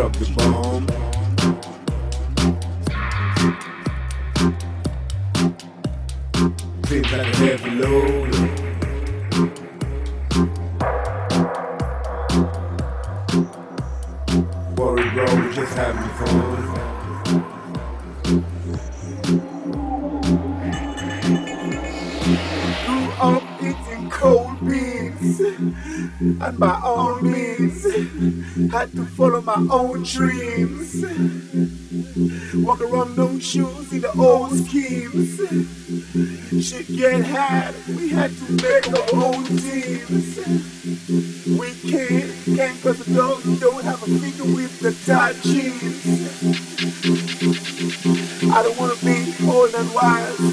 Dropped the bomb. Seems like a heavy load. Worry, bro, we just having fun. Cold beans and my own means. Had to follow my own dreams. Walk around no shoes in the old schemes. Shit get hard, we had to make our own teams. We can't, can't cause the dogs don't have a finger with the tight jeans. I don't wanna be old and wise.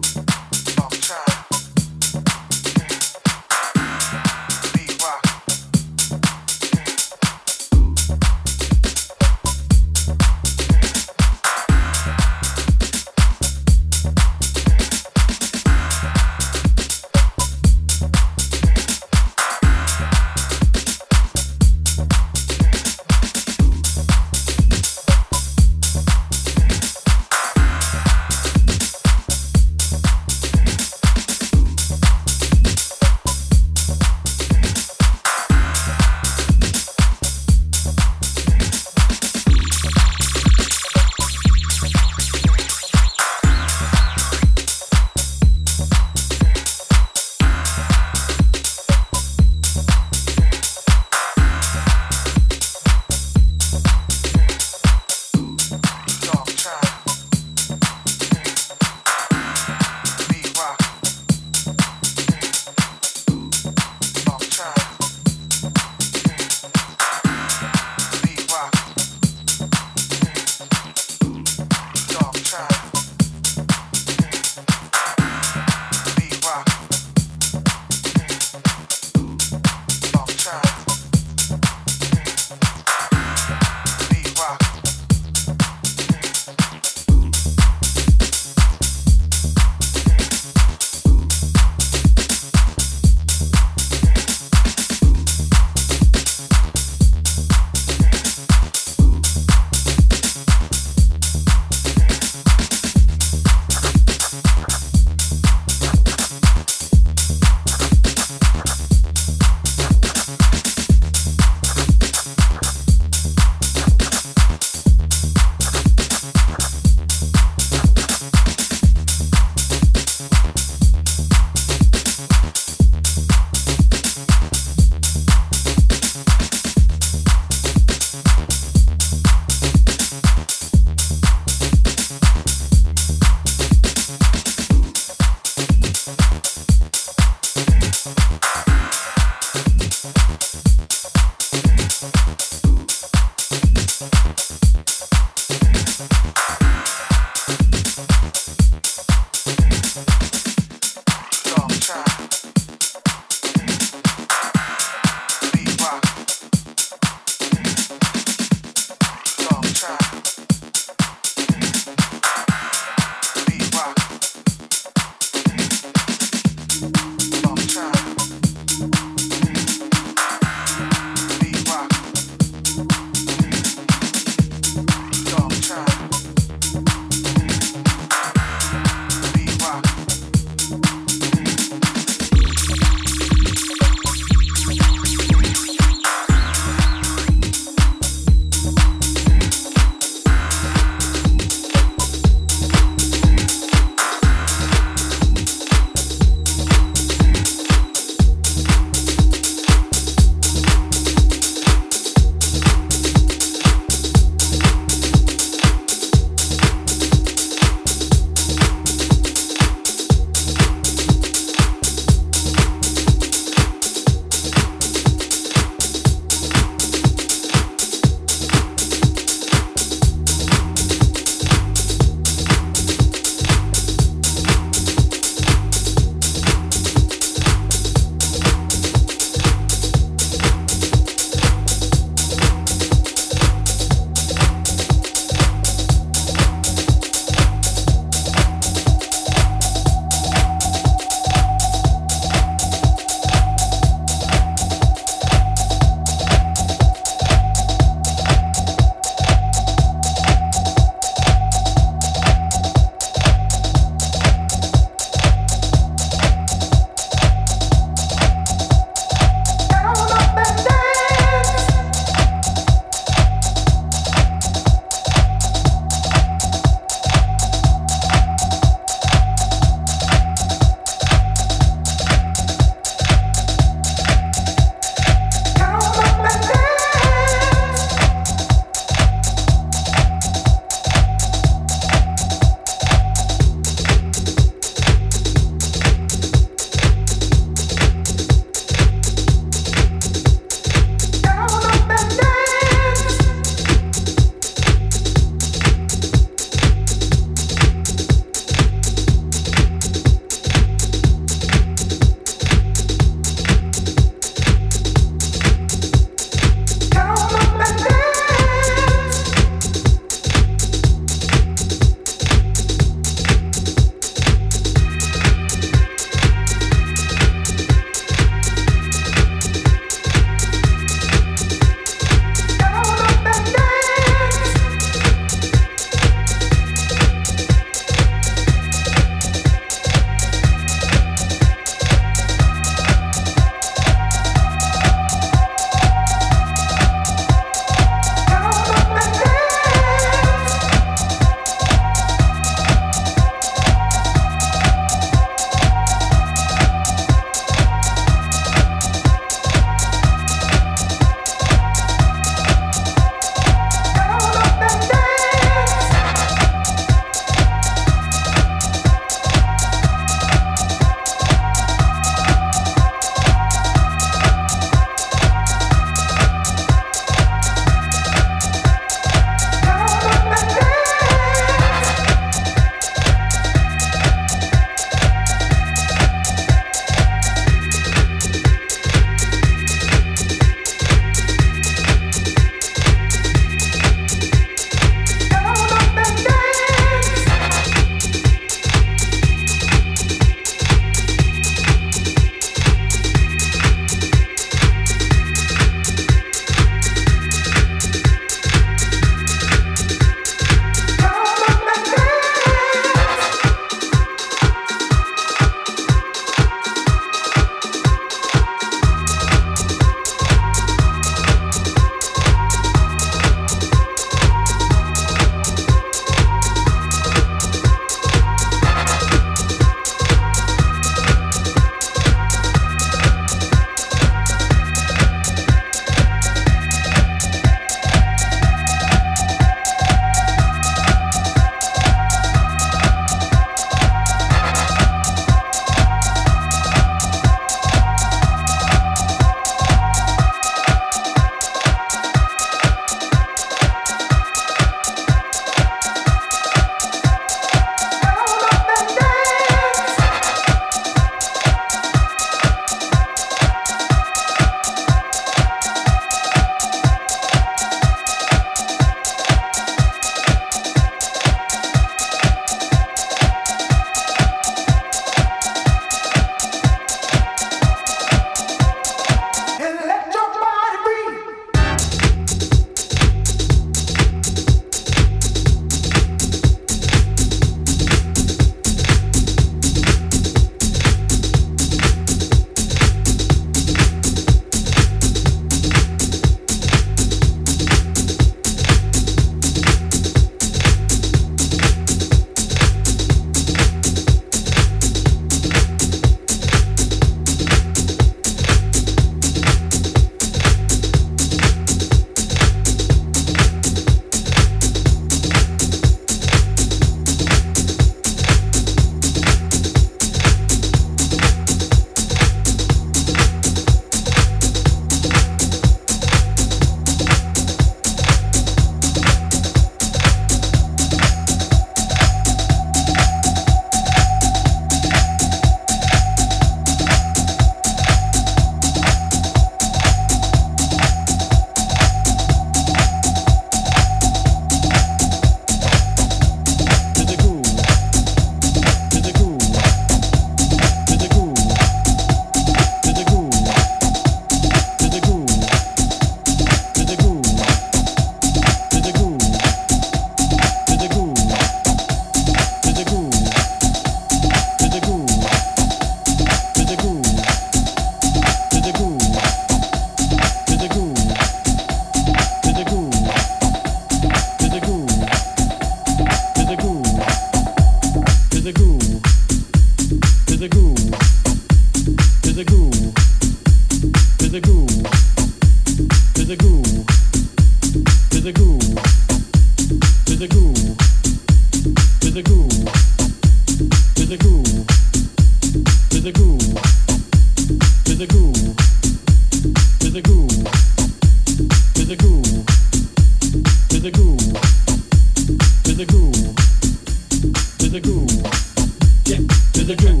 to the goo.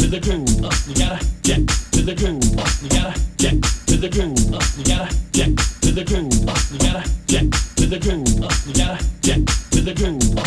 To the groove. You gotta get to the groove. you gotta get the groove. Uh, we gotta jack to the groove. Uh, we gotta jack to the groove. Uh, we gotta jack to the groove.